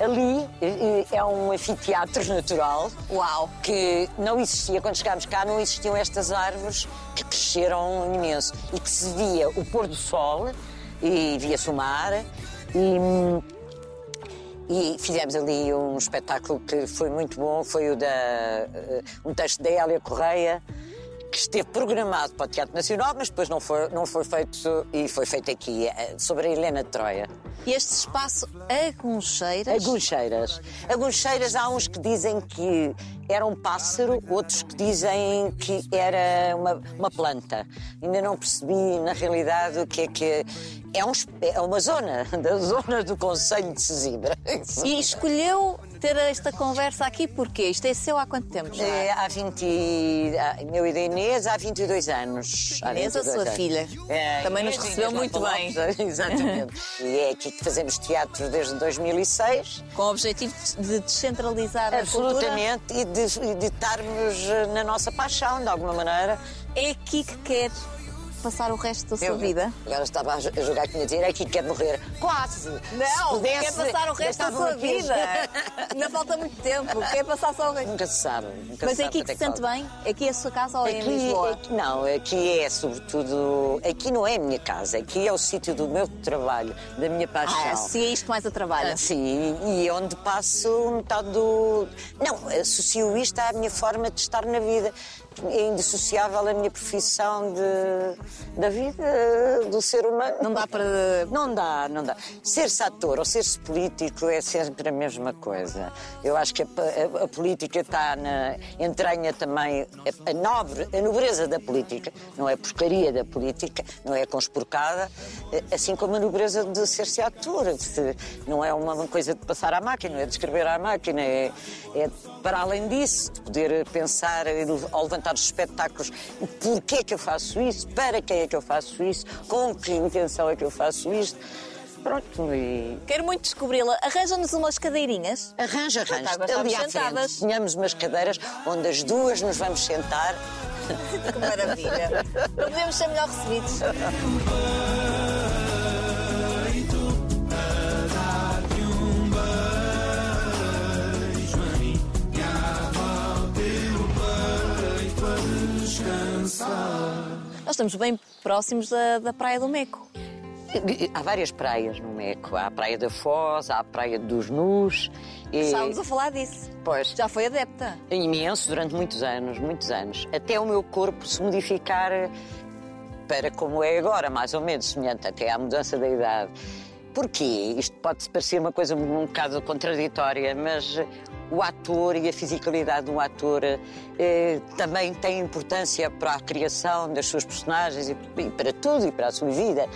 Ali é um anfiteatro natural. Uau! Que não existia, quando chegámos cá, não existiam estas árvores que cresceram imenso e que se via o pôr do sol e via-se o mar. E, e fizemos ali um espetáculo que foi muito bom, foi o da eh, um texto da Hélia Correia, que esteve programado para o Teatro Nacional, mas depois não foi, não foi feito e foi feito aqui, eh, sobre a Helena de Troia. E este espaço Aguncheiras? Aguncheiras. Aguncheiras, há uns que dizem que era um pássaro, outros que dizem que era uma, uma planta. Ainda não percebi, na realidade, o que é que. É, um, é uma zona, da zona do Conselho de Sesimbra. E escolheu ter esta conversa aqui porque isto é seu há quanto tempo já? É, há 20. ah, Meu e da Inês há 22 anos. Há Inês, a 22 sua anos. filha. É, Também nos Inês, recebeu Inês muito bem. Exatamente. e é aqui que fazemos teatro desde 2006. Com o objetivo de descentralizar a cultura. Absolutamente. E de, de estarmos eh, na nossa paixão, de alguma maneira. É aqui que quer passar o resto da sua Eu- vida? Agora estava a jo- a jogar que tinha dizer, é aqui que quer morrer. Quase! Se Não, pudesse, quer passar o resto da sua aqui. vida. Ainda falta muito tempo. Quer passar só o resto. Nunca se sabe. Nunca Mas se é aqui que se é sente bem? Aqui é a sua casa ou é em Aqui, Lisboa? aqui- não, aqui é sobretudo. Aqui não é a minha casa, aqui é o sítio do meu trabalho, da minha paixão. Ah, associa isto mais a trabalho. Ah, Sim, e onde passo metade do. Não, associo isto à minha forma de estar na vida. É indissociável a minha profissão de, da vida do ser humano. Não dá para. Não dá, não dá. Ser-se ator ou ser-se político é sempre a mesma coisa. Eu acho que a, a- a política está na. entranha também a, a nobre, a nobreza da política. Não é porcaria da política, não é conspurcada, eh, assim como a nobreza de ser-se ator. Se- Não é uma coisa de passar à máquina, é de escrever à máquina, é, é para além disso, de poder pensar e de- ao levantar os espetáculos, porquê é que eu faço isso, para quem é que eu faço isso, com que intenção é que eu faço isto. Pronto, e Quero muito descobri-la. Arranja-nos umas cadeirinhas. arranja, arranja. Estamos Ali à sentadas. frente, tínhamos umas cadeiras onde as duas nos vamos sentar. Que maravilha. Não podemos ser melhor recebidos. Nós estamos bem próximos da, da Praia do Meco. Há várias praias no Meco. Há a Praia da Foz, há a Praia dos Nus. E, Estávamos a falar disso. pois, Já foi adepta. imenso durante muitos anos, muitos anos. Até o meu corpo se modificar para como é agora, mais ou menos, semelhante até à mudança da idade. Porquê? Isto pode parecer uma coisa um bocado contraditória, mas o ator e a fisicalidade do ator eh, também tem importância para a criação das suas personagens e, e para tudo e para a sua vida.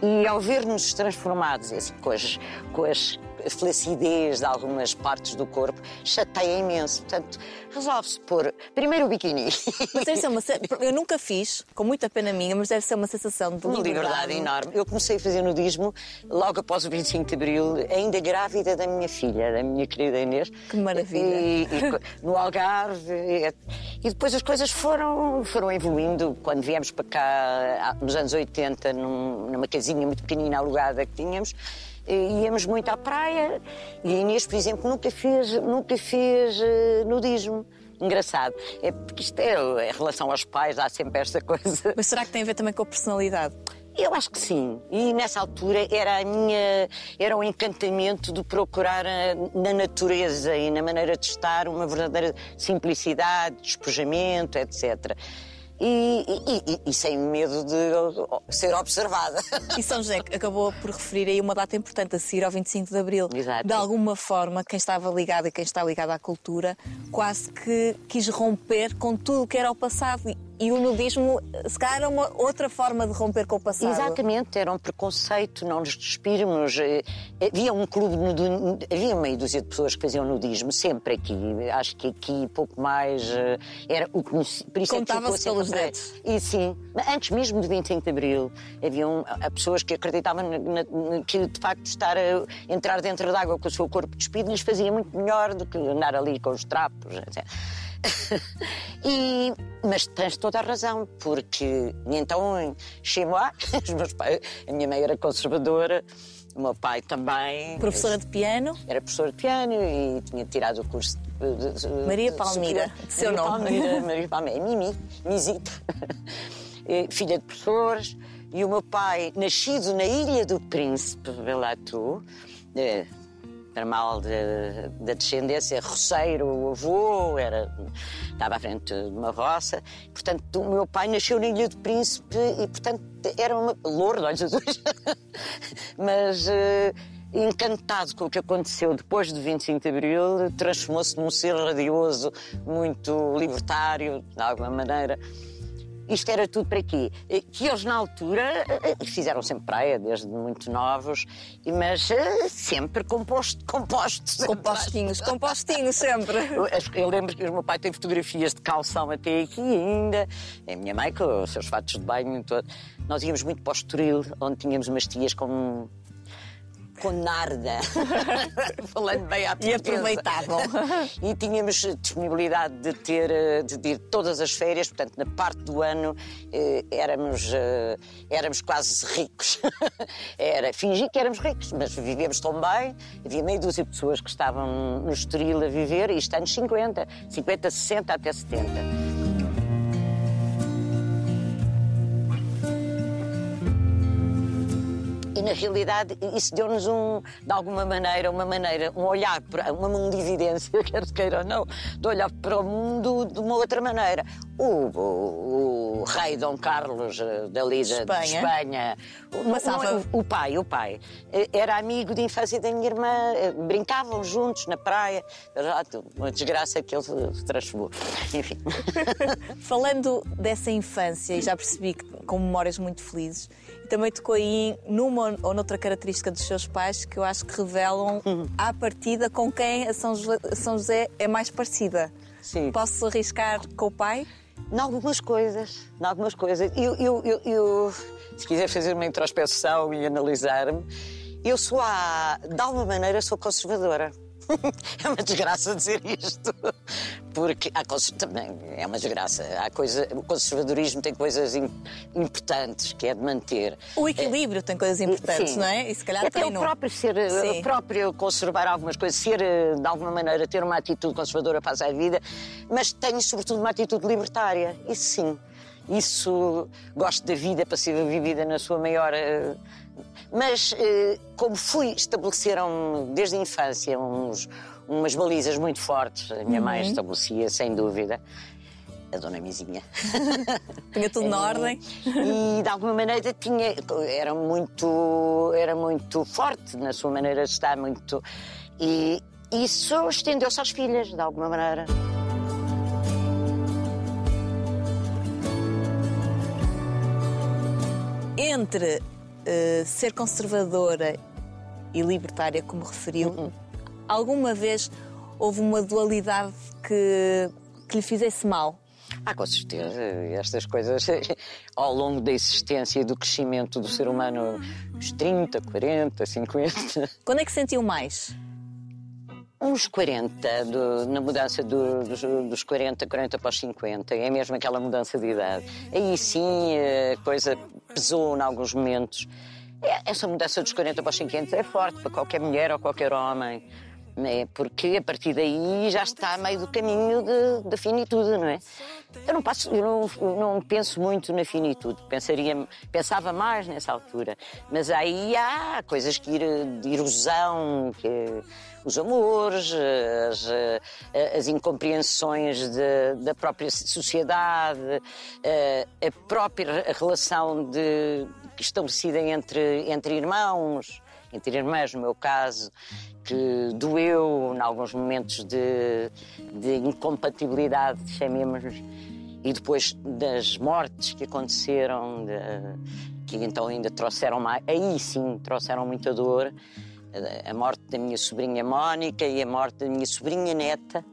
E ao ver-nos transformados assim, com, as, com as flacidez de algumas partes do corpo, chateia imenso. Portanto, resolve-se pôr primeiro o biquíni. Mas deve ser uma. Eu nunca fiz, com muita pena minha, mas deve ser uma sensação de Uma liberdade. liberdade enorme. Eu comecei a fazer nudismo logo após o 25 de Abril, ainda grávida da minha filha, da minha querida Inês. Que maravilha. E, e no Algarve. E, e depois as coisas foram, foram evoluindo. Quando viemos para cá, nos anos 80, num- numa casinha muito pequenina alugada que tínhamos, íamos muito à praia. E a Inês, por exemplo, nunca fez, nunca fez eh, nudismo. Engraçado. É porque isto é, em relação aos pais, há sempre esta coisa. Mas será que tem a ver também com a personalidade? Eu acho que sim. E nessa altura era a minha era o encantamento de procurar eh, na natureza e na maneira de estar uma verdadeira simplicidade, despojamento, etc. E, e- e- e sem medo de ser observada. E São José acabou por referir aí uma data importante a seguir ao 25 de Abril. Exato. De alguma forma, quem estava ligado e quem está ligado à cultura quase que quis romper com tudo o que era o passado. E- o nudismo, se calhar, era uma outra forma de romper com o passado. Exatamente, era um preconceito, não nos despirmos. Eh, Havia um clube, havia meia dúzia de pessoas que faziam nudismo, sempre aqui. Acho que aqui pouco mais eh, era o que nos- por isso é Contava-se pelos dedos. E sim, antes mesmo de 25 de Abril, haviam pessoas que acreditavam que de facto estar a entrar dentro d'água com o seu corpo despido lhes fazia muito melhor do que andar ali com os trapos. etc. e, mas tens toda a razão, porque então, pais, a minha mãe era conservadora O meu pai também. Professora de piano? Era professora de piano e tinha tirado o curso de. de Maria Palmira, de seu Maria nome. Palmira, Maria Palmira, Mimi, Mizita. Filha de professores. E o meu pai, nascido na Ilha do Príncipe, vê lá tu, eh, era mal da descendência, roceiro, avô, era, estava à frente de uma roça. Portanto, o meu pai nasceu na Ilha do Príncipe e, portanto, era uma. louro de olhos azuis. Mas. eh, Encantado com o que aconteceu depois de 25 de Abril, transformou-se num ser radioso, muito libertário, de alguma maneira. Isto era tudo para quê? Eh, Que eles, na altura, eh, fizeram sempre praia, desde muito novos, mas eh, sempre composto, compostos. Compostinhos, compostinhos sempre. Eu, eu lembro que o meu pai tem fotografias de calção até aqui ainda. A minha mãe com os seus fatos de banho todo. Nós íamos muito para o Estoril, onde tínhamos umas tias com... Com narda, falando bem à E portuguesa. aproveitavam. E tínhamos disponibilidade de ter de ir todas as férias, portanto, na parte do ano eh, éramos, eh, éramos quase ricos. Era fingir que éramos ricos, mas vivíamos tão bem. Havia meia dúzia de pessoas que estavam no Estoril a viver, e isto anos 50, 50, 60 até 70. E na realidade isso deu-nos um, de alguma maneira, uma maneira, um olhar, para uma mundividência, quer se queira ou não, de olhar para o mundo de uma outra maneira. O, o- o rei Dom Carlos eh, da Lida de Espanha. Espanha, o, Passava- o- o pai, o pai, eh, era amigo de infância da minha irmã, eh, brincavam juntos na praia, Já, uma desgraça que ele se transformou. Enfim. Falando dessa infância, e já percebi que com memórias muito felizes, também tocou aí numa ou noutra característica dos seus pais que eu acho que revelam à partida com quem a São José, São José é mais parecida. Sim. Posso arriscar com o pai? Em algumas coisas, em algumas coisas. Eu, eu, eu, eu, se quiser fazer uma introspeção e analisar-me, eu sou, a, de alguma maneira, sou conservadora. É uma desgraça dizer isto, porque há, também é uma desgraça. Há coisa, o conservadorismo tem coisas im- importantes que é de manter. O equilíbrio tem coisas importantes, Sim. não é? E se calhar Até tem o no- próprio ser, Sim. o próprio conservar algumas coisas, ser eh, de alguma maneira ter uma atitude conservadora para a vida, mas tenho sobretudo uma atitude libertária. Isso sim. Isso gosto da vida para ser vivida na sua maior. Mas eh, como fui, estabeleceram desde a infância uns, umas balizas muito fortes. A minha mãe estabelecia, sem dúvida. A dona Mizinha. Tinha tudo na ordem. E de alguma maneira tinha era muito era muito forte na sua maneira de estar muito e isso estendeu-se às filhas de alguma maneira. Entre eh, ser conservadora e libertária, como referiu, Uhum. alguma vez houve uma dualidade que, que lhe fizesse mal? Ah, com certeza, estas coisas ao longo da existência e do crescimento do ser humano, os 30, 40, 50, Quando é que sentiu mais? Uns 40, do- na mudança do- dos, dos 40, 40 para os 50, é mesmo aquela mudança de idade. Aí sim a coisa pesou em alguns momentos. É- Essa mudança dos 40 para os 50 é forte para qualquer mulher ou qualquer homem, né? porque a partir daí já está a meio do caminho da finitude, não é? Eu não, passo, eu não, eu não penso muito na finitude, Pensaria, pensava mais nessa altura, mas aí há coisas que ir de erosão, que os amores, as, eh, as incompreensões de- da própria sociedade, eh, a própria relação de, estabelecida entre, entre irmãos, entre irmãs, no meu caso, que doeu em alguns momentos de, de incompatibilidade, chamemos e depois das mortes que aconteceram, de- que então ainda trouxeram mais, aí sim trouxeram muita dor, a morte da minha sobrinha Mónica e a morte da minha sobrinha neta,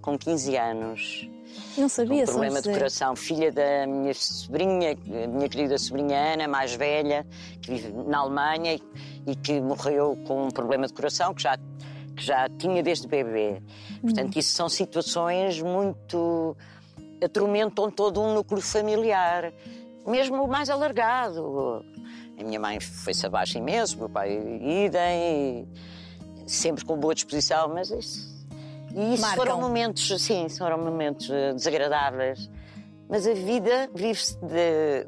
com 15 anos. Não sabia, um problema de coração. Filha da minha sobrinha, a minha querida sobrinha Ana, mais velha, que vive na Alemanha e, que morreu com um problema de coração que já, que já tinha desde bebê. Portanto, isso são situações muito. atormentam todo um núcleo familiar, mesmo o mais alargado. A minha mãe foi-se abaixo imenso, o meu pai idem, sempre com boa disposição, mas isso. E isso Marcam. foram momentos, sim, foram momentos eh, desagradáveis. Mas a vida vive-se de,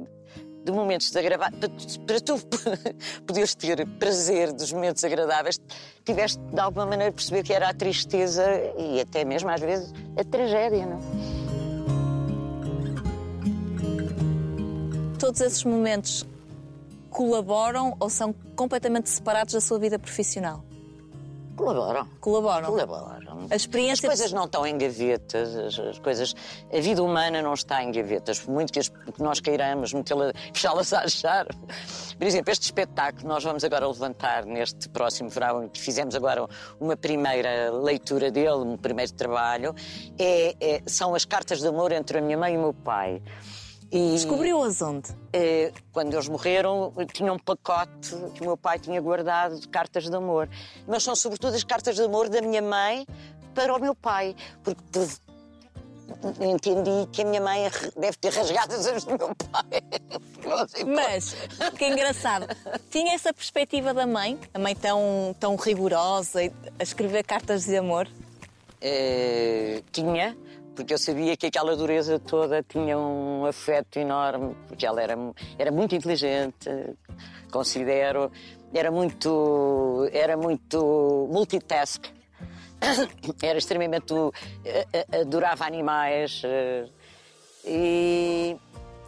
de momentos desagradáveis. Para, tu- para tu poderes ter prazer dos momentos agradáveis, tiveste de alguma maneira perceber que era a tristeza e até mesmo às vezes a tragédia, não? Todos esses momentos colaboram ou são completamente separados da sua vida profissional? Colaboram. Colaboram. Colaboram. A experiência- As coisas não estão em gavetas, as, as coisas. A vida humana não está em gavetas, por muito que, as- que nós queiramos fechá-las a achar. Por exemplo, este espetáculo que nós vamos agora levantar neste próximo verão, que fizemos agora uma primeira leitura dele, um primeiro trabalho, é- é- são as cartas de amor entre a minha mãe e o meu pai. E- Descobriu-as onde? eh, quando eles morreram, tinha um pacote que o meu pai tinha guardado de cartas de amor. Mas são sobretudo as cartas de amor da minha mãe para o meu pai. Porque por- entendi que a minha mãe deve ter rasgado as do meu pai. Mas, que engraçado, tinha essa perspectiva da mãe, a mãe tão, tão rigorosa, a escrever cartas de amor. Eh, tinha, porque eu sabia que aquela dureza toda tinha um afeto enorme, porque ela era, era muito inteligente, considero, era muito, era muito multitask, era extremamente. eh, eh, adorava animais eh, e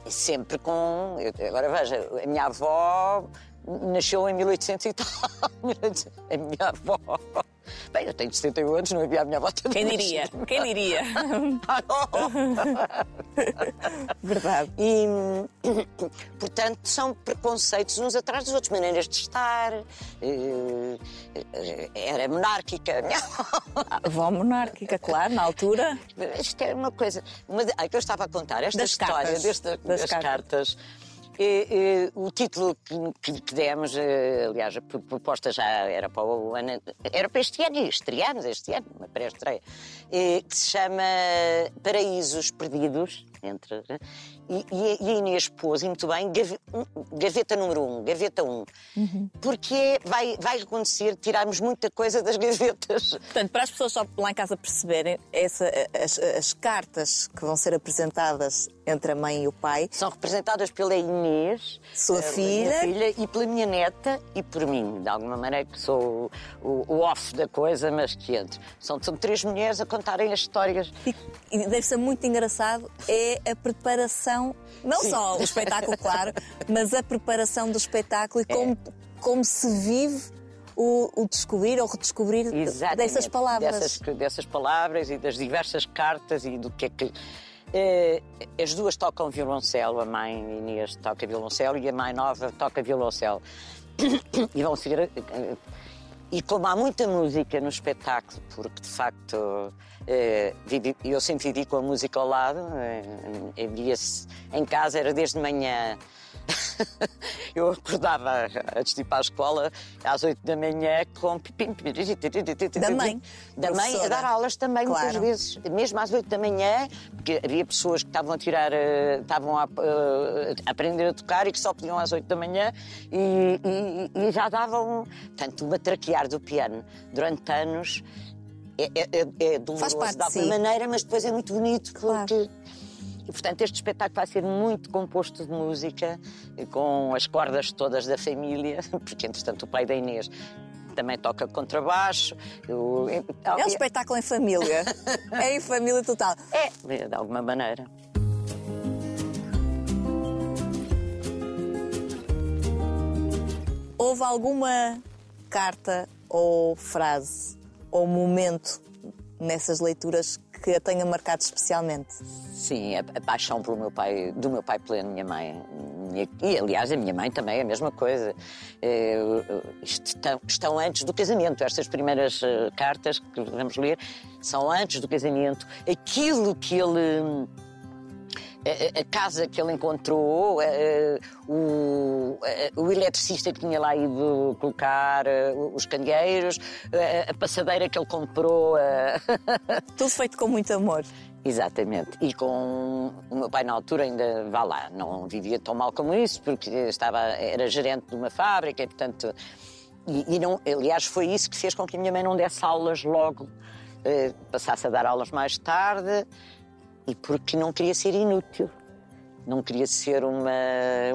sempre com. Agora veja, a minha avó nasceu em 1800 e tal. A minha avó. Bem, eu tenho 71 anos, não havia a minha avó ter Quem diria? nascido. Quem diria? Verdade. E, portanto, são preconceitos uns atrás dos outros, maneiras de estar. eh, Era monárquica. Avó monárquica, claro, na altura. Isto é uma coisa. Uma, ah, que eu estava a contar esta Das história cartas. desta- Das das, cartas. cartas. Eh, eh, o título que, que- demos, eh, aliás, a pro- proposta já era para o ano, era para este ano, e estreámos este ano, uma pré-estreia, eh, que se chama Paraísos Perdidos, entre, e, e a- e a Inês pôs, e muito bem, gave- um, gaveta número um, gaveta um, porque é- vai, vai acontecer tirarmos muita coisa das gavetas. Portanto, para as pessoas só lá em casa perceberem, essa, as, as cartas que vão ser apresentadas entre a mãe e o pai São representadas pela Inês, Sua eh, filha. filha, e pela minha neta e por mim, de alguma maneira que sou o, o off da coisa, mas que entro. São, são três mulheres a contarem as histórias. E, e deve ser muito engraçado é a preparação, não Sim. só o espetáculo, claro, mas a preparação do espetáculo e como, como se vive o, o descobrir ou redescobrir Exatamente, dessas palavras. Dessas, dessas palavras e das diversas cartas e do que é que. eh, as duas tocam violoncelo, a mãe Inês toca violoncelo e a mãe nova toca violoncelo. E vão seguir. E como há muita música no espetáculo, porque de facto eu sempre vivi com a música ao lado, eh, via-se em casa, era desde manhã. eu acordava antes de ir para a escola às 8 da manhã com Da mãe, Da mãe a dar aulas também muitas Claro. vezes, mesmo às 8 da manhã, porque havia pessoas que estavam a tirar, eh, estavam a, eh, a aprender a tocar e que só podiam às 8 da manhã e, e- e já davam, tanto o matraquear do piano durante anos é, é, é- é doloroso parte de alguma maneira, mas depois é muito bonito Claro. porque e, portanto, este espetáculo vai ser muito composto de música, com as cordas todas da família, porque, entretanto, o pai da Inês também toca contrabaixo. Eu- É um espetáculo em família. é em família total. É, de alguma maneira. Houve alguma carta ou frase ou momento nessas leituras que a tenha marcado especialmente? Sim, a, a paixão pelo meu pai, do meu pai pela minha mãe. Minha- E, aliás, a minha mãe também é a mesma coisa. Eh, estão, estão antes do casamento. Estas primeiras eh, cartas que vamos ler são antes do casamento. Aquilo que ele. A, casa que ele encontrou, o, o eletricista que tinha lá ido colocar os candeeiros, a passadeira que ele comprou. Tudo feito com muito amor. Exatamente. E com o meu pai na altura ainda vá lá, não vivia tão mal como isso, porque estava era gerente de uma fábrica e portanto e, e não, aliás foi isso que fez com que a minha mãe não desse aulas logo, eh, passasse a dar aulas mais tarde e porque não queria ser inútil. Não queria ser uma,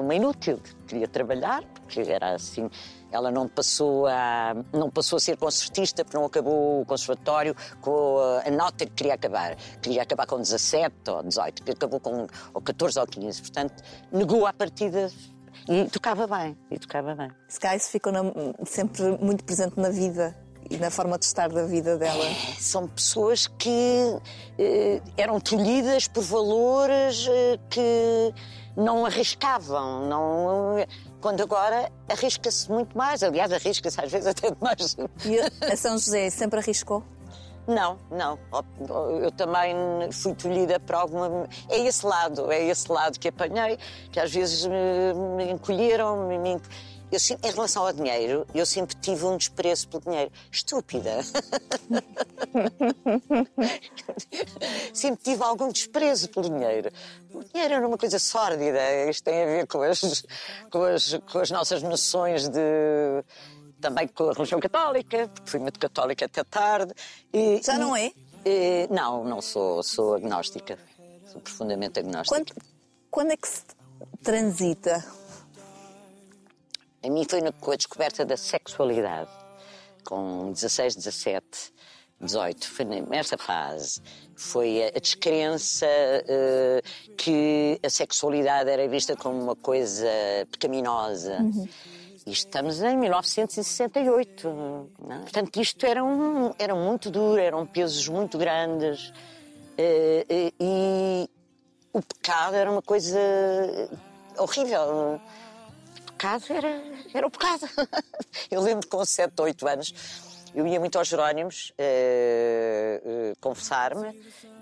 uma inútil, queria trabalhar, porque era assim. Ela não passou a, não passou a ser concertista porque não acabou o conservatório com a nota que queria acabar. Queria acabar com 17 ou 18, que acabou com ou 14 ou 15. Portanto, negou a partida e tocava bem, e tocava bem. Isso ficou na, sempre muito presente na vida e na forma de estar da vida dela. É, são pessoas que eh, eram tolhidas por valores eh, que não arriscavam, não quando agora arrisca-se muito mais, aliás, arrisca-se às vezes até demais. E a São José sempre arriscou? Não, não. Eu também fui tolhida para alguma. É esse lado, é esse lado que apanhei, que às vezes me, me encolheram, me, me... Eu, em relação ao dinheiro, eu sempre tive um desprezo pelo dinheiro. Estúpida. sempre tive algum desprezo pelo dinheiro. O dinheiro era uma coisa sórdida. Isto tem a ver com as, com as, com as nossas noções de também com a religião católica, porque fui muito católica até tarde. E, Já não é? E, não, não sou, sou agnóstica. Sou profundamente agnóstica. Quando, quando é que se transita a mim foi com a descoberta da sexualidade, com 16, 17, 18, foi nessa fase. Foi a descrença uh, que a sexualidade era vista como uma coisa pecaminosa. Uhum. E estamos em 1968. Não? É? Portanto, isto era, um, era muito duro, eram pesos muito grandes. Uh, uh, e o pecado era uma coisa horrível era, era o pecado. Eu lembro com 7, 8 anos, eu ia muito aos Jerónimos uh, uh, confessar-me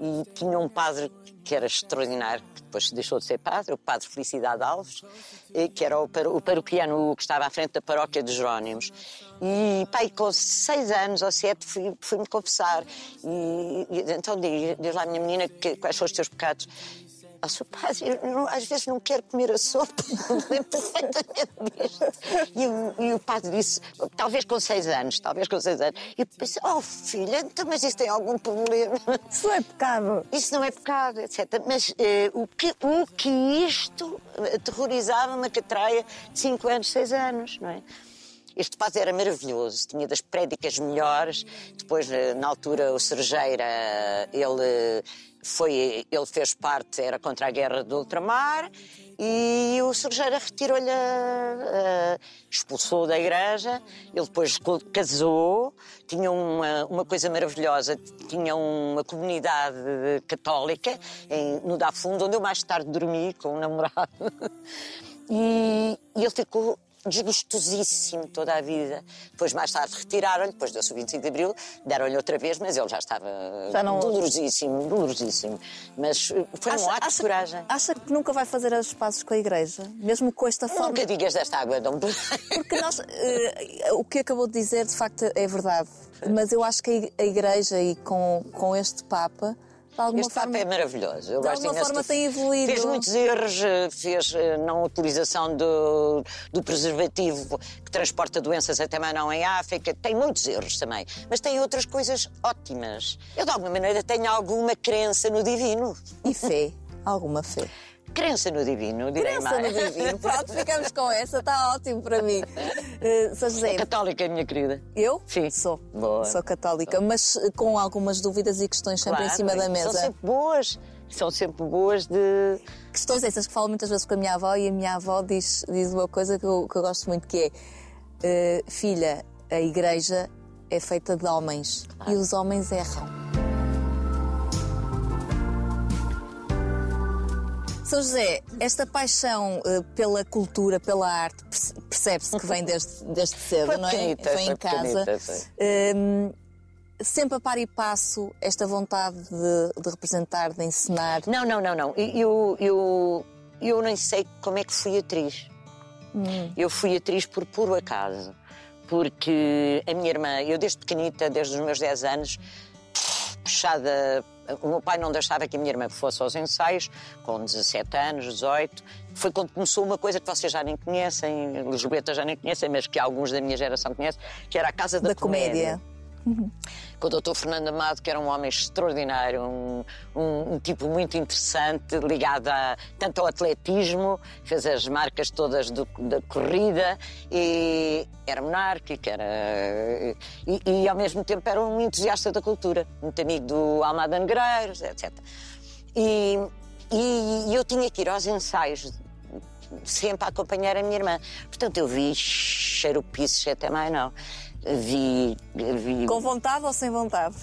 e tinha um padre que era extraordinário, que depois deixou de ser padre, o padre Felicidade Alves, uh, que era o, o paroquiano que estava à frente da paróquia de Jerónimos. E, pai, com seis anos ou sete fui-me fui confessar. E, e, então diz, diz lá, minha menina, que, quais são os teus pecados? Padre, eu não, às vezes não quero comer a sopa, lembro perfeitamente disto. E o, e o padre disse, talvez com seis anos, talvez com seis anos. E eu pensei, oh filha, então, mas isso tem algum problema? Isso não é pecado. Isso não é pecado, etc. Mas eh, o, que, o que isto aterrorizava uma catraia de cinco anos, seis anos, não é? Este padre era maravilhoso, tinha das prédicas melhores. Depois, eh, na altura, o Sergeira, ele foi, ele fez parte, era contra a guerra do ultramar, e o Sergeira retirou-lhe, expulsou da igreja, ele depois casou, tinha uma, uma coisa maravilhosa, tinha uma comunidade católica em, no Dafundo, onde eu mais tarde dormi com um namorado. E, e ele ficou desgostosíssimo toda a vida. Depois, mais tarde, retiraram-lhe, depois deu-se o 25 de Abril, deram-lhe outra vez, mas ele já estava já não... dolorosíssimo, dolorosíssimo. Mas eh, foi acha, um ato acha, de coragem. Acha que nunca vai fazer as pazes com a Igreja? Mesmo com esta forma? Nunca digas desta água, não Porque nós, uh, o que acabou de dizer, de facto, é verdade. Mas eu acho que a Igreja, e com, com este Papa, este forma, é maravilhoso. Eu de alguma forma tem evoluído. Fez muitos erros, eh, fez eh, não utilização do, do preservativo que transporta doenças até não em África. Tem muitos erros também. Mas tem outras coisas ótimas. Eu, de alguma maneira, tenho alguma crença no divino. E fé. Alguma fé. Crença no divino, direi Crença mais. no divino. Pronto, ficamos com essa, está ótimo para mim. Uh, São José. É católica, minha querida. Eu? Sim. Sou. Boa. Sou católica, Sou. mas eh, com algumas dúvidas e questões sempre claro, em cima da mesa. São sempre boas. São sempre boas de. Questões essas que falo muitas vezes com a minha avó e a minha avó diz, diz uma coisa que eu, que eu gosto muito que é uh, filha, a igreja é feita de homens claro. e os homens erram. São José, esta paixão uh, pela cultura, pela arte, percebe-se que vem desde, desde cedo, foi não é? Pequenita, foi em casa. Pequenita, sempre a par e passo esta vontade de, de, representar, de ensinar? Não, não, não, não. Eu, eu, eu nem sei como é que fui atriz. Hum. Eu fui atriz por puro acaso. Porque a minha irmã, eu desde pequenita, desde os meus 10 anos, puxada. O meu pai não deixava que a minha irmã fosse aos ensaios, com 17 anos, 18. Foi quando começou uma coisa que vocês já nem conhecem, Lisboeta já nem conhecem, mas que alguns da minha geração conhecem, que era a Casa da, Da comédia. Com o Dr. Fernando Amado, que era um homem extraordinário, um, um- um tipo muito interessante, ligado a, tanto ao atletismo, fez as marcas todas do- da corrida, e era monárquico, era, e, e, ao mesmo tempo era um entusiasta da cultura, muito amigo do Almada Negreiros, etc. E, e eu tinha que ir aos ensaios sempre a acompanhar a minha irmã. Portanto, eu vi xaropices até mais não. Vi, vi Com vontade ou sem vontade?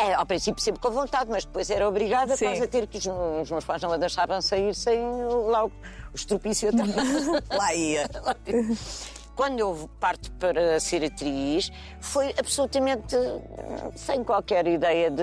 é, ao princípio sempre com vontade, mas depois era obrigada Sim. quase a ter que os, os meus pais não a deixavam sair sem lá o, o estropício atrás. Lá ia. Quando eu parto para ser atriz, foi absolutamente eh, sem qualquer ideia de.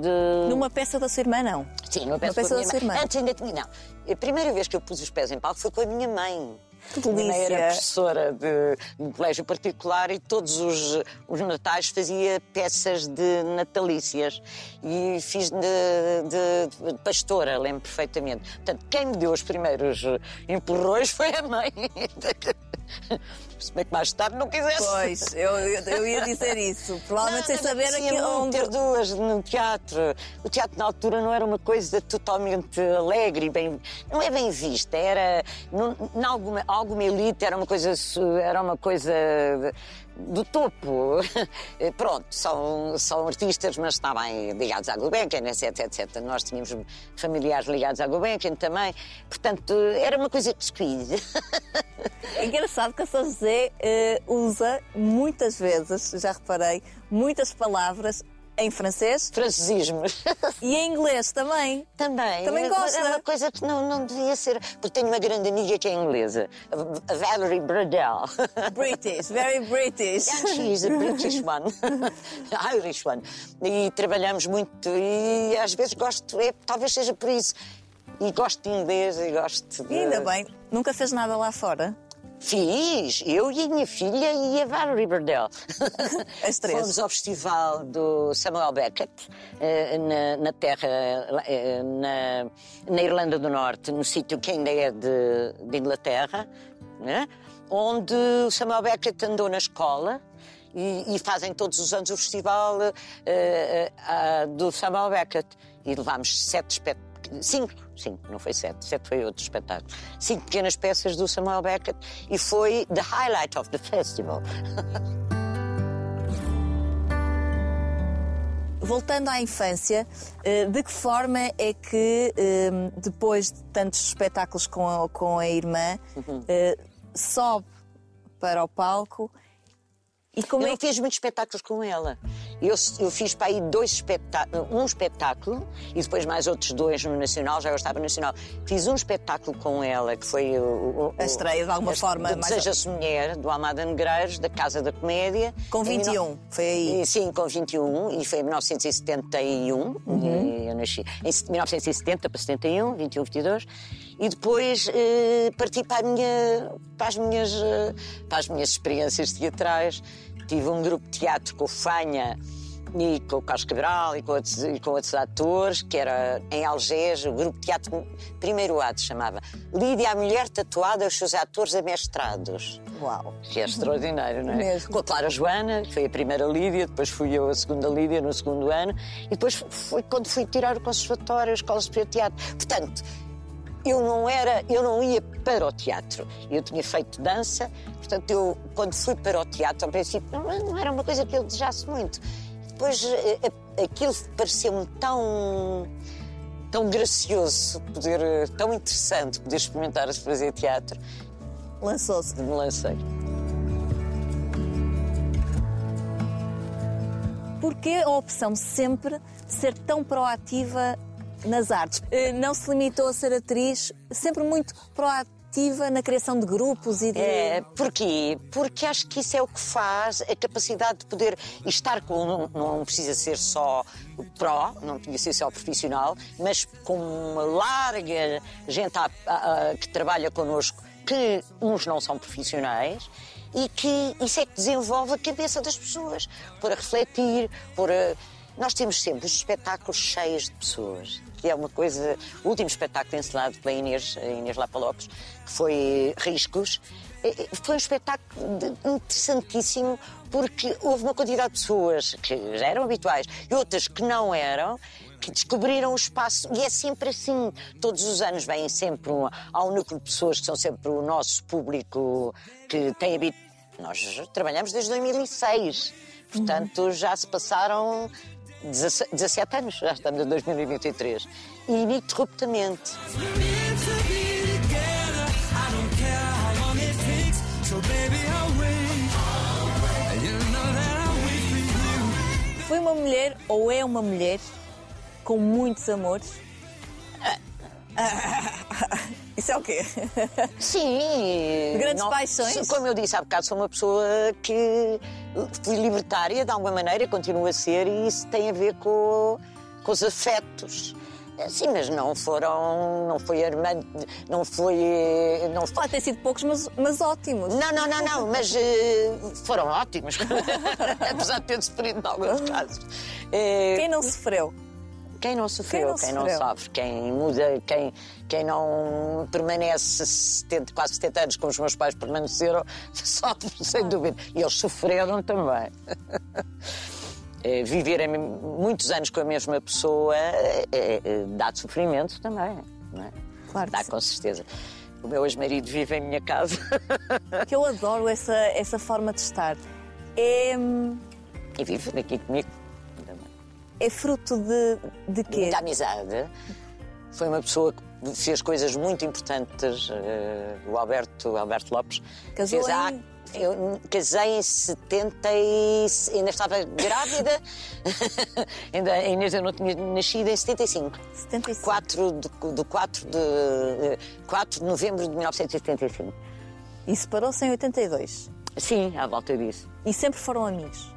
de... Numa peça da sua irmã, não. Sim, numa peça, peça com a da minha sua mãe. irmã. Antes ainda tinha. Não. A primeira vez que eu pus os pés em palco foi com a minha mãe. Que A minha era delícia. professora de, de um colégio particular e todos os, os natais fazia peças de natalícias. E fiz de, de- de pastora, lembro perfeitamente. Portanto, quem me deu os primeiros empurrões foi a mãe. Se bem que mais tarde não quisesse. Pois, eu, eu, ia dizer isso. Provavelmente sem saber aqui muito onde. ter duas no teatro. O teatro na altura não era uma coisa totalmente alegre bem. Não é bem vista. Era. Em alguma, alguma elite era uma coisa. Era uma coisa. Do topo. Pronto, são, são artistas, mas está bem ligados à Gulbenkian, etc, etc. Nós tínhamos familiares ligados à Gulbenkian também. Portanto, era uma coisa squeeze. É engraçado que a São José eh, usa muitas vezes, já reparei, muitas palavras em francês Francesismos. e em inglês também. Também. Também É- gosta? É uma coisa que não, não devia ser. Porque tenho uma grande amiga que é inglesa, a a Valerie Bradell. British, very British. And she's a British one, Irish one. E trabalhamos muito e às vezes gosto, é, talvez seja por isso. E gosto de inglês e gosto de. E ainda bem, nunca fez nada lá fora. Fiz, eu e a minha filha e a Valerie Burdell. As três. Fomos ao festival do Samuel Beckett, eh, na, na terra, eh, na, na Irlanda do Norte, no sítio que ainda é de, de Inglaterra, né? onde o Samuel Beckett andou na escola. E, e fazem todos os anos o festival eh, eh, ah, do Samuel Beckett. E levámos sete espetáculos. Cinco, cinco, não foi sete, sete foi outro espetáculo. Cinco pequenas peças do Samuel Beckett e foi the highlight of the festival. Voltando à infância, eh, de que forma é que, eh, depois de tantos espetáculos com a, com a irmã, eh, sobe para o palco e como eu é que. fiz muitos espetáculos com ela. Eu, eu fiz para aí dois espetáculos, um espetáculo e depois mais outros dois no Nacional, já eu estava no Nacional. Fiz um espetáculo com ela, que foi o. o- A estreia, de alguma a- forma, Do mais- Deseja-se Mulher, do Amada Negreiros, da Casa da Comédia. Com Em 21, foi aí. Sim, com 21, e foi em 1971. e Eu nasci em 1970 para 71, 21, 22. E depois eh, parti para, a minha, para, as minhas, eh, para as minhas experiências teatrais. Tive um grupo de teatro com o Fanha e com o Carlos Cabral e com, outros, e com outros atores, que era em Algés, o grupo de teatro primeiro ato chamava Lídia, a mulher tatuada, os seus atores amestrados. Uau! Que é extraordinário, não é? Mesmo. Com a Clara Joana, que foi a primeira Lídia, depois fui eu a segunda Lídia no segundo ano, e depois foi quando fui tirar o conservatório, a Escola Superior de Teatro. Portanto, eu não era, eu não ia para o teatro. Eu tinha feito dança, portanto, eu, quando fui para o teatro, ao princípio, não, não era uma coisa que eu desejasse muito. Depois, eh, aquilo pareceu-me tão tão gracioso, poder, tão interessante poder experimentar fazer teatro, Lançou-se. me lancei. Porquê a opção sempre de ser tão proativa nas artes? Eh, Não se limitou a ser atriz, sempre muito proativa na criação de grupos e de. É, porquê? Porque acho que isso é o que faz a capacidade de poder estar com. Não, precisa ser só pró, não precisa ser só profissional, mas com uma larga gente a- a- a- que trabalha connosco, que uns não são profissionais. E que isso é que desenvolve a cabeça das pessoas, por a refletir, por a, nós temos sempre os espetáculos cheios de pessoas, que é uma coisa. O último espetáculo encenado pela Inês, Inês Lapa Lopes, que foi Riscos, eh, foi um espetáculo interessantíssimo porque houve uma quantidade de pessoas que já eram habituais e outras que não eram, que descobriram o espaço. E é sempre assim. Todos os anos vêm sempre um, há um núcleo de pessoas que são sempre o nosso público que tem habituado. Nós trabalhamos desde 2006. Portanto, já se passaram 17 anos, já estamos em 2023. E ininterruptamente. Foi uma mulher, ou é uma mulher, com muitos amores? Isso é o quê? Sim. Grandes não, paixões? Como eu disse há bocado, sou uma pessoa que fui libertária de alguma maneira, continuo a ser, e isso tem a ver com, com os afetos. Sim, mas não foram. Não foi armando. Não foi. Não foi... Pode ter sido poucos, mas, mas ótimos. Não, não, não, não, mas uh, foram ótimos. Apesar de ter sofrido em alguns casos. Uh, Quem não sofreu? Quem não sofreu, quem não, quem não sofre, quem muda, quem, quem não permanece 70, quase 70 anos como os meus pais permaneceram, sofre, sem dúvida. E eles sofreram também. É, viver muitos anos com a mesma pessoa é, é, dá sofrimento também. Não é? Claro dá, sim. com certeza. O meu ex-marido vive em minha casa. Que eu adoro essa, essa forma de estar. É... E vive aqui comigo é fruto de, de quê? Da amizade. Foi uma pessoa que fez coisas muito importantes. Uh, o Alberto, Alberto Lopes. Casou fez em... a, eu casei em 70 e ainda estava grávida. ainda, a Inês eu não tinha nascido em 75. 75. 4 de, de 4 de 4 de novembro de 1975. E separou-se em 82? Sim, à volta disso. E sempre foram amigos?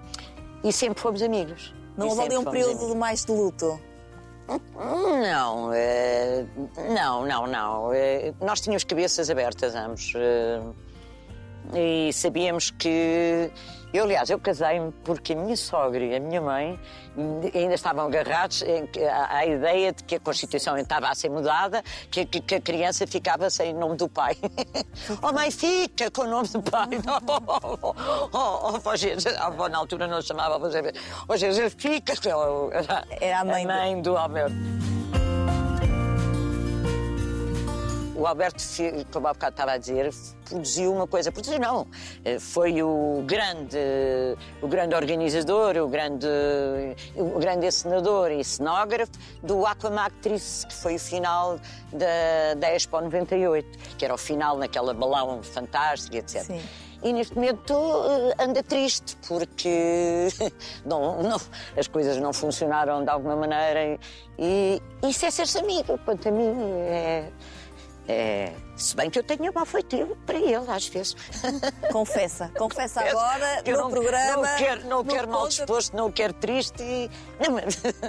E sempre fomos amigos. Não houve ali um período de mais de luto? Não, eh, não, não, não. Eh, nós tínhamos cabeças abertas ambos. Eh, e sabíamos que. Eu, aliás, eu casei-me porque a minha sogra e a minha mãe ainda estavam agarrados à, ideia de que a Constituição estava a ser mudada, que, que, a criança ficava sem o nome do pai. oh, mãe, fica com o nome do pai. Oh, oh, oh, oh, a avó na altura não chamava, oh, Jesus, fica. Era a mãe, a mãe do Alberto. O Alberto, como há bocado estava a dizer, produziu uma coisa. Produziu não. Eh, foi o grande, o grande organizador, o grande, o grande encenador e cenógrafo do Aquamactrice, que foi o final da, da Expo 98, que era o final naquela balão fantástico, etc. Sim. E neste momento eh, anda triste porque não, não, as coisas não funcionaram de alguma maneira e isso é ser-se amigo, quanto a mim. É, é, se bem que eu tenho mal feitio para ele, às vezes. Confessa, confessa agora no não, programa. Não quero, não quero mal disposto, não quero triste e. Não.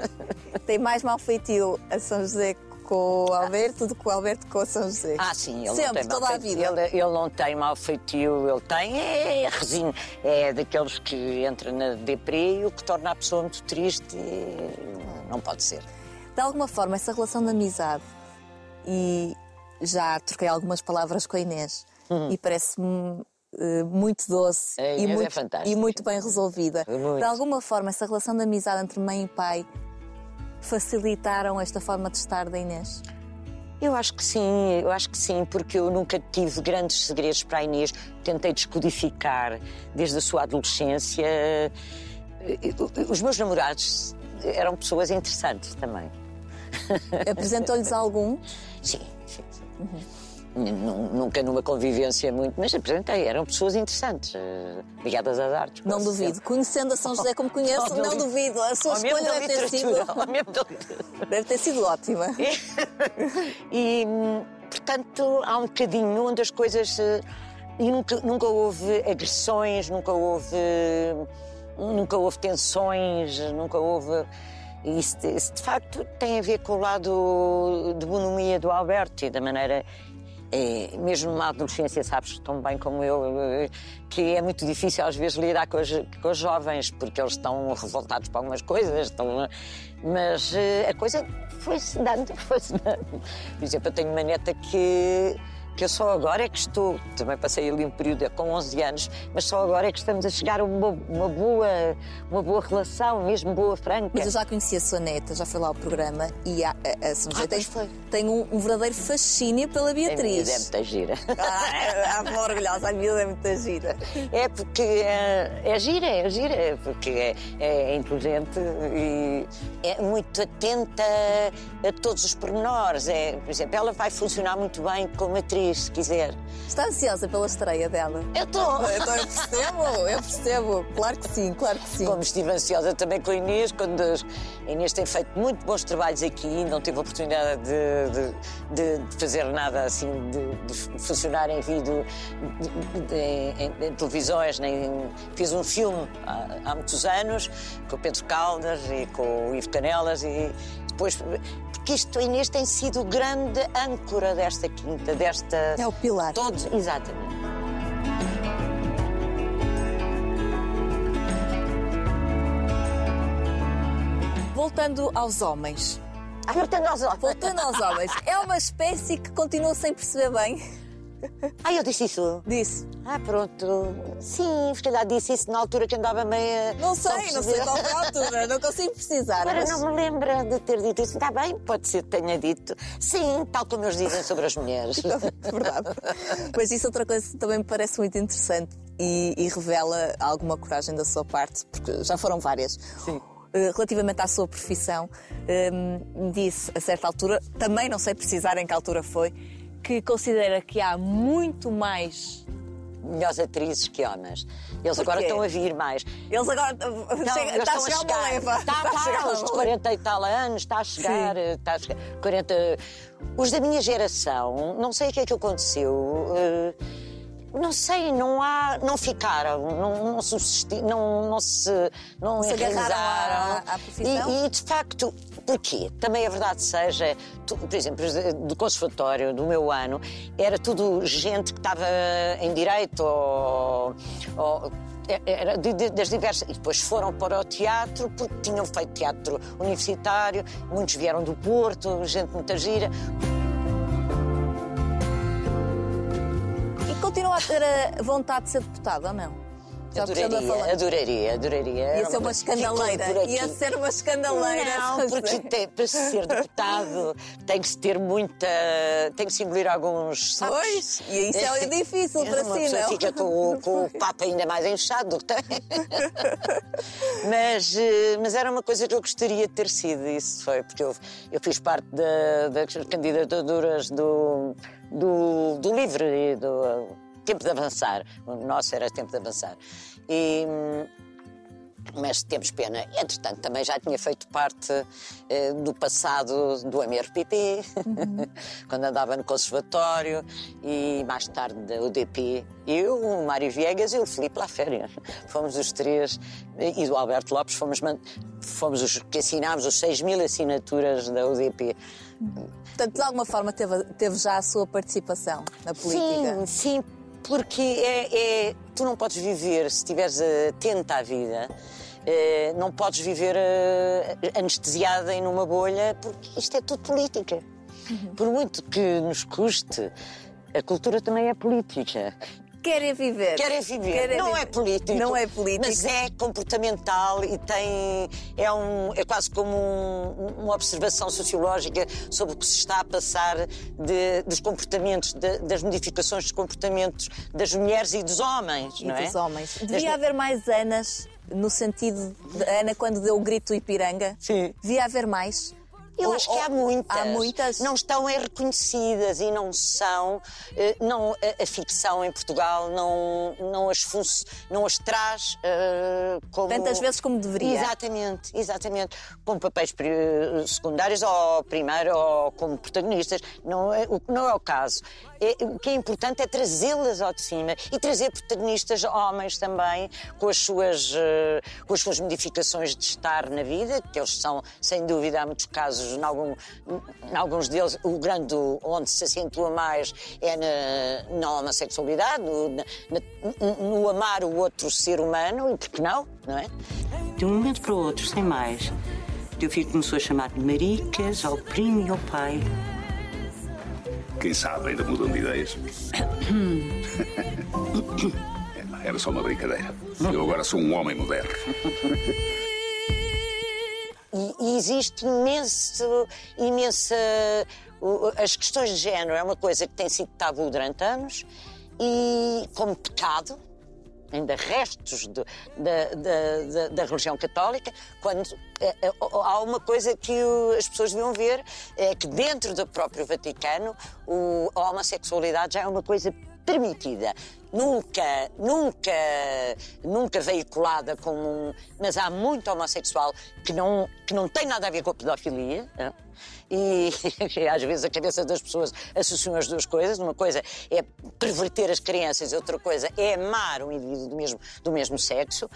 Tem mais mal feitio a São José com o Alberto do que o Alberto com o São José. Ah, sim, ele Sempre, não tem toda a vida. Ele, ele não tem mal feitio, ele tem é resino. É daqueles que entra na deprê e o que torna a pessoa muito triste não pode ser. De alguma forma, essa relação de amizade e já troquei algumas palavras com a Inês uhum. e parece-me uh, muito doce e, é muito, é e muito bem resolvida. Muito. De alguma forma, essa relação de amizade entre mãe e pai facilitaram esta forma de estar da Inês? Eu acho que sim, eu acho que sim, porque eu nunca tive grandes segredos para a Inês. Tentei descodificar desde a sua adolescência. Os meus namorados eram pessoas interessantes também. Apresentou-lhes algum? Sim. Uhum. Nunca numa convivência muito, mas apresentei, eram pessoas interessantes, eh, ligadas às artes. Não duvido. Conhecendo a São José como conheço, não, não duvido. A sua escolha deve ter sido. deve ter sido ótima. E, e, portanto, há um bocadinho onde as coisas. Eh, e nunca, nunca houve agressões, nunca houve. Nunca houve tensões, nunca houve. Isso, isso, de facto tem a ver com o lado de bonomia do Alberto e da maneira. é, mesmo numa adolescência, sabes tão bem como eu, eh, que é muito difícil às vezes lidar com os, com os jovens, porque eles estão revoltados por algumas coisas, estão, mas eh, a coisa foi-se dando, foi-se dando. Por exemplo, eu tenho uma neta que que eu só agora é que estou, também passei ali um período com 11 anos, mas só agora é que estamos a chegar a uma, uma boa, uma boa relação, mesmo boa, franca. Mas eu já conheci a sua neta, já foi lá ao programa e a, a, a São Ah, tem, tem um, um verdadeiro fascínio pela A Beatriz. é muito gira. Ah, é, é orgulhosa, a miúda é muito gira. É porque é, é gira, é gira, é porque é, é inteligente e é muito atenta a todos os pormenores. É, por exemplo, ela vai funcionar muito bem como atriz, se quiser. Está ansiosa pela estreia dela? Eu estou. Então eu percebo, eu percebo. Claro que sim, claro que sim. Como estive ansiosa também com a Inês, quando a Inês tem feito muito bons trabalhos aqui, não tive a oportunidade de, de- de fazer nada assim, de, de funcionar em vídeo, de- de- em, em televisões, nem fiz um filme há, há muitos anos com o Pedro Caldas e com o Ivo Canelas e depois porque isto Inês tem sido grande âncora desta quinta, desta É o pilar. todos exatamente. Voltando aos homens. Ah, voltando aos olhos. Voltando aos homens. É uma espécie que continua sem perceber bem. Ah, eu disse isso. Disse. Ah, pronto. Sim, se calhar disse isso na altura que andava meia. Não sei, não sei qual foi a altura, não consigo precisar. Agora mas- não me lembro de ter dito isso. Está bem, pode ser que tenha dito. Sim, tal como eles dizem sobre as mulheres. Verdade. Mas isso outra coisa que também me parece muito interessante e, e revela alguma coragem da sua parte, porque já foram várias. Sim. Eh, Relativamente à sua profissão, hum, disse a certa altura, também não sei precisar em que altura foi, que considera que há muito mais. Melhores atrizes que homens. Eles agora estão a vir mais. Eles agora. Não, chega- eles está a estão chegar uma leva. Está, Está a chegar está, uma os de leva. 40 e tal anos, está a chegar, Sim. está a chegar. 40. Os da minha geração, não sei o que é que aconteceu. eh, não sei, não há, não ficaram, não, não subsisti, não, não se, não se agarraram à- à profissão? E, e, de facto, porquê? Também é verdade seja, tu- por exemplo, do conservatório do meu ano, era tudo gente que estava em direito ou, ou era de- de- das diversas. E depois foram para o teatro porque tinham feito teatro universitário, muitos vieram do Porto, gente muita gira. E continua a ter a vontade de ser deputada ou não? Já a Adoraria, falar. adoraria, adoraria. Ia ser uma escandaleira. Ia ser uma escandaleira. Não, porque tem- para se ser deputado tem que se ter muita. tem que se engolir alguns. Sabes? Pois, e isso é difícil para uma si, não? fica com, o- com o papo ainda mais inchado do que tem. mas, eh, mas era uma coisa que eu gostaria de ter sido, isso foi, porque eu, eu fiz parte da- das candidaturas do, do, do Livre e do Tempo de Avançar. O nosso era Tempo de Avançar. E, mas temos pena. Entretanto, também já tinha feito parte eh, do passado do MRPP, quando andava no conservatório, e mais tarde da UDP. Eu, o Mário Viegas e o Filipe Laféria. Fomos os três, e do Alberto Lopes, fomos, fomos os que assinámos os 6 mil assinaturas da UDP. Portanto, de alguma forma teve, teve já a sua participação na política. Sim, sim, porque é, é- tu não podes viver, se estiveres atenta à vida, eh, não podes viver eh, anestesiada em uma bolha, porque isto é tudo política. Por muito que nos custe, a cultura também é política. Querem viver. Querem viver. Querem não é viver. político. Não é político. Mas é comportamental e tem. É, um, é quase como um- uma observação sociológica sobre o que se está a passar de- dos comportamentos, de- das modificações dos comportamentos das mulheres e dos homens. E não é? dos homens. Das- Devia haver mais Anas, no sentido de Ana quando deu o grito Ipiranga. Sim. Devia haver mais. Eu Ou- acho que há muitas. Há muitas. Não estão é reconhecidas e não são. eh, Não, a, a ficção em Portugal não, não, as, fun- não as traz eh, como. Tantas vezes como deveria. Exatamente, exatamente. Como papéis pri- secundários ou primeiro ou como protagonistas. Não é, não é o caso. É, o que é importante é trazê-las ao de cima e trazer protagonistas homens também com as suas uh, com as suas modificações de estar na vida, que eles são sem dúvida há muitos casos, em, algum, em alguns deles o grande onde se acentua mais é na, na homossexualidade, no, na, no amar o outro ser humano e porque não, não é? De um momento para o outro, sem mais, teu filho começou a chamar-me maricas ao primo e ao pai. Quem sabe ainda mudam de ideias. Era só uma brincadeira. Eu agora sou um homem moderno. E, existe imenso, imensa. As questões de género é uma coisa que tem sido tabu durante anos e como pecado, ainda restos de, de, de, da religião católica, quando é, é, há uma coisa que as pessoas deviam ver, é que dentro do próprio Vaticano o, a homossexualidade já é uma coisa permitida. Nunca, nunca, nunca veiculada como um. Mas há muito homossexual que não, que não tem nada a ver com a pedofilia. Não? E às vezes a cabeça das pessoas associam as duas coisas. Uma coisa é perverter as crianças, e outra coisa é amar um indivíduo do mesmo, do mesmo sexo.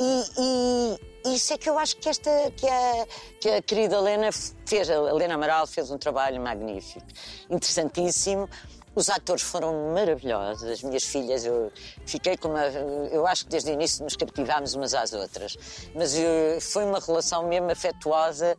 E, e, isso é que eu acho que esta que a, que a querida Helena fez, a Helena Amaral fez um trabalho magnífico, interessantíssimo. Os atores foram maravilhosos, as minhas filhas, eu fiquei com uma. Eu acho que desde o início nos captivámos umas às outras, mas eu, foi uma relação mesmo afetuosa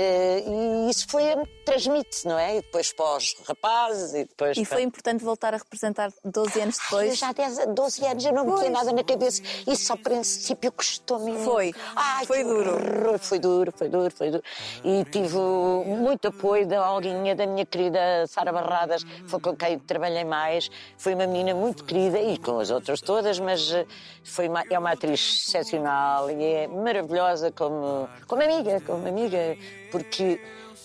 Uh, e isso foi transmite, não é? E depois para os rapazes e depois. E para... foi importante voltar a representar 12 anos depois? Ai, já 10, 12 anos eu não me tinha nada na cabeça. Isso ao princípio custou-me. Foi. Ai, foi duro. Horror. Foi duro, foi duro, foi duro. E tive muito apoio da Olguinha, da minha querida Sara Barradas, foi com quem trabalhei mais. Foi uma menina muito querida e com as outras todas, mas eh, foi uma, é uma atriz excepcional e é maravilhosa como, como amiga, como amiga porque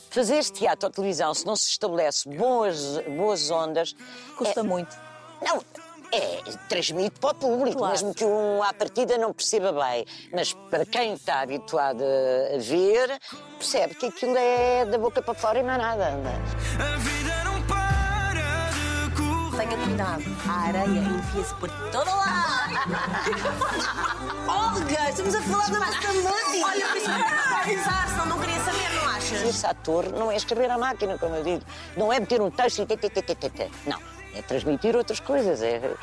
fazer teatro ou televisão, se não se estabelece boas, boas ondas. Custa é, muito. Não, é, transmite para o público, claro. mesmo que um à partida não perceba bem. Mas para quem está habituado a ver, percebe que aquilo é da boca para fora e não é nada. A vida não para de correr. Tenha cuidado, a areia enfia-se por todo lado. Olga, estamos a falar da nossa mãe. Olha, por isso não avisar, senão não queria saber achas? Esse ator não é escrever à máquina, como eu digo. Não é meter um texto e... Não, é transmitir outras coisas. É...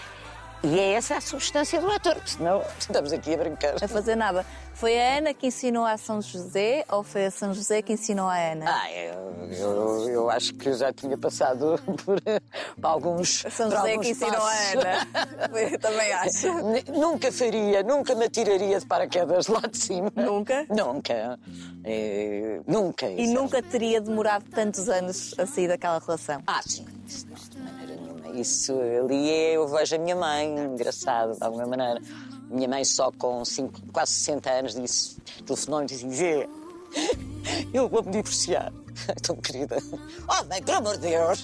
E é essa a substância do ator, senão estamos aqui a brincar. A fazer nada. Foi a Ana que ensinou a São José ou foi a São José que ensinou a Ana? Ah, eu, eu, eu acho que já tinha passado por, por alguns. A São José que ensinou passos. a Ana. Eu também acho. Nunca faria, nunca me atiraria de paraquedas lá de cima. Nunca? Nunca. É, nunca. E nunca teria demorado tantos anos a sair daquela relação? Ah, sim. Isso ali eu vejo a minha mãe, engraçado, de alguma maneira minha mãe, só com cinco, quase 60 anos, disse, telefonou-me e disse: Zé, eu vou-me divorciar. Tão querida. Oh, mãe, pelo amor de Deus!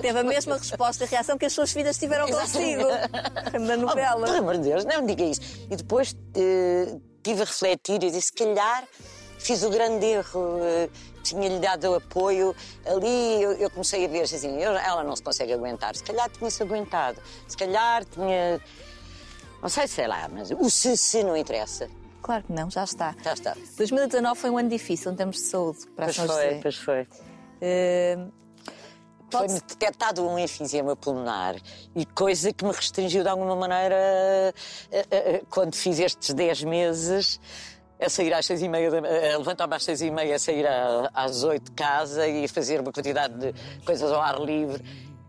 Teve a mesma resposta e reação que as suas filhas tiveram consigo na novela. Oh, pelo amor de Deus, não me diga isso. E depois uh, tive a refletir e disse: se calhar fiz o grande erro. Uh, tinha-lhe dado apoio. Ali eu, eu, comecei a ver assim: eu, ela não se consegue aguentar. Se calhar tinha-se aguentado. Se calhar tinha não sei, sei lá, mas o se, se não interessa. Claro que não, já está. Já está. 2019 foi um ano difícil em termos de saúde para pois São foi, José. Pois foi. Uh, Foi-me detectado um enfisema pulmonar e coisa que me restringiu de alguma maneira uh, uh, quando fiz estes 10 meses a sair às seis e meia, a levantar-me às seis e meia, a sair às oito de casa e fazer uma quantidade de coisas ao ar livre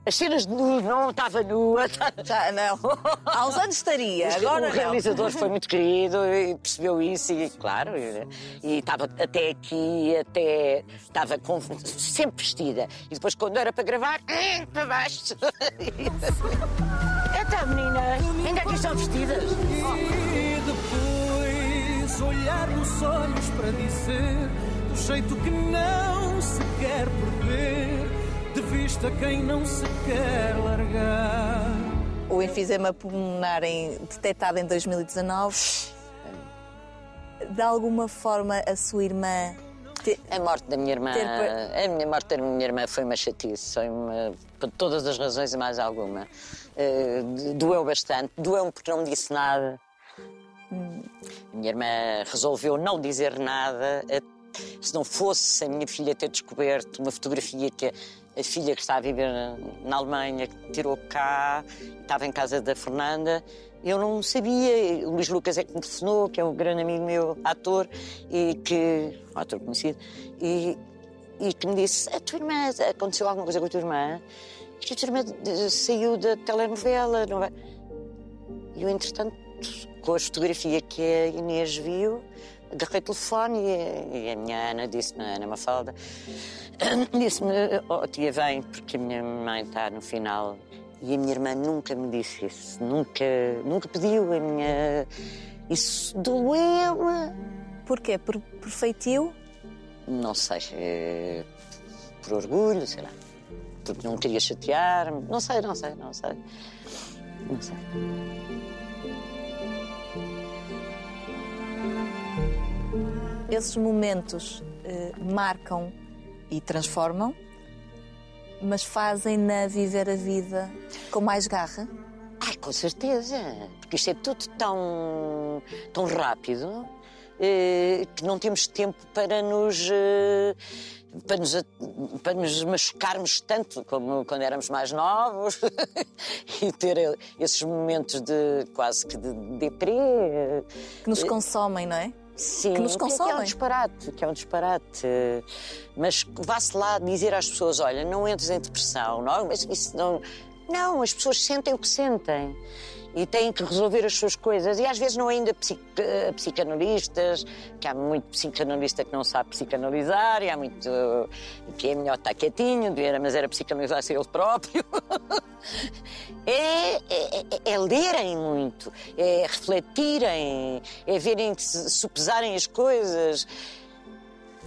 as cenas de nu, não estava nua. Já, não. Há uns anos estaria, agora O realizador foi muito querido e percebeu isso e, claro, e estava até aqui, até... Estava com, sempre vestida. E depois, quando era para gravar, para baixo. Então, menina, ainda aqui estão vestidas. E olhar nos olhos para dizer do jeito que não se quer perder de vista quem não se quer largar. O enfisema pulmonar em, detectado em 2019, de alguma forma a sua irmã Te- A morte da minha irmã, Ter a minha morte da minha irmã foi uma chatice, foi uma, por todas as razões e mais alguma. Eh, doeu bastante, doeu porque não me disse nada. Minha irmã resolveu não dizer nada. Se não fosse a minha filha ter descoberto uma fotografia que a, a filha que está a viver na, Alemanha que tirou cá, estava em casa da Fernanda, eu não sabia. O Luís Lucas é que me telefonou, que é um grande amigo meu, ator, e que. ator conhecido, e, e que me disse: A tua irmã, aconteceu alguma coisa com a tua irmã? Que a tua irmã eh, saiu da telenovela, não é? E eu, entretanto, com a fotografia que a Inês viu, agarrei o telefone e a, e a minha Ana disse-me, Ana Mafalda, disse-me, oh tia, vem, porque a minha mãe está no final. E a minha irmã nunca me disse isso, nunca, nunca pediu a minha... Isso doeu-me. Porquê? Por, por feitio? Não sei, eh, por orgulho, sei lá. Porque não queria chatear-me. Não sei, não sei, não sei. Não sei. Esses momentos eh, marcam e transformam, mas fazem-na viver a vida com mais garra. Ai, com certeza, porque isto é tudo tão, tão rápido eh, que não temos tempo para nos, eh, para nos, para nos machucarmos tanto como quando éramos mais novos e ter esses momentos de quase que de deprê. eh, Que nos consomem, não é? Sim, que nos que é um consomem. disparate, que é um disparate. Mas vá-se lá dizer às pessoas, olha, não entres em depressão, não, mas isso não... Não, as pessoas sentem o que sentem e têm que resolver as suas coisas. E às vezes não ainda eh, psicanalistas, que há muito psicanalista que não sabe psicanalizar, e há muito que é melhor estar quietinho, mas era psicanalizar-se ele próprio. É, é, é- é lerem muito, é refletirem, é verem, se sopesarem as coisas.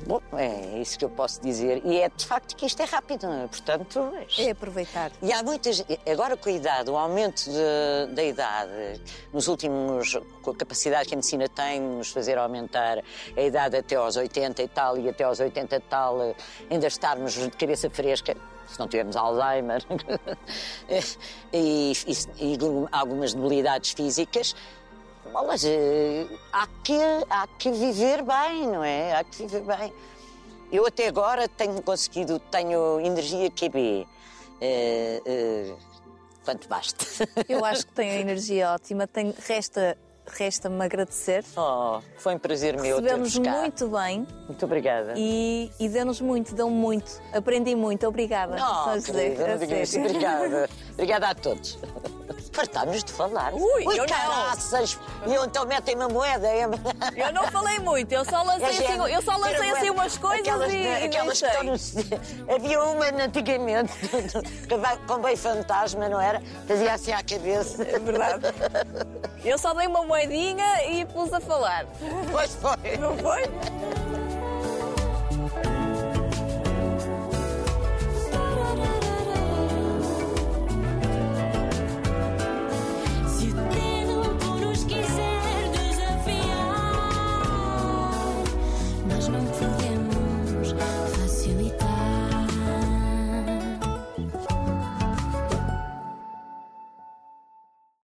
Bom, é isso que eu posso dizer. E é de facto que isto é rápido, não é? portanto. É aproveitar. E há muitas. Agora, com a idade, o aumento de- da idade, nos últimos. com a capacidade que a medicina tem de nos fazer aumentar a idade até aos 80 e tal, e até aos 80 e tal, ainda estarmos de cabeça fresca. Se não tivermos Alzheimer e, e- e algumas debilidades físicas, Bolas, eh, há que, há que viver bem, não é? Há que viver bem. Eu até agora tenho conseguido, tenho energia QB. Eh, eh, quanto basta. Eu acho que tenho a energia ótima. Tenho, resta, resta-me agradecer. Oh, foi um prazer meu Recebemos cá. muito bem Muito obrigada. e, e deu-nos muito, deu-me muito. Aprendi muito. Obrigada. Oh, querida. Obrigada. Obrigada a todos. Fartámos de falar. Ui, eu não. caraças! E eu então metem uma moeda. é- Eu não falei muito, eu só lancei, É assim, eu só lancei assim umas coisas aquelas, e, aquelas que estão no... Havia uma antigamente, que vai- com bem fantasma, não era? Fazia assim à cabeça. É verdade. Eu só dei uma moedinha e pus a falar. Pois foi. Não foi?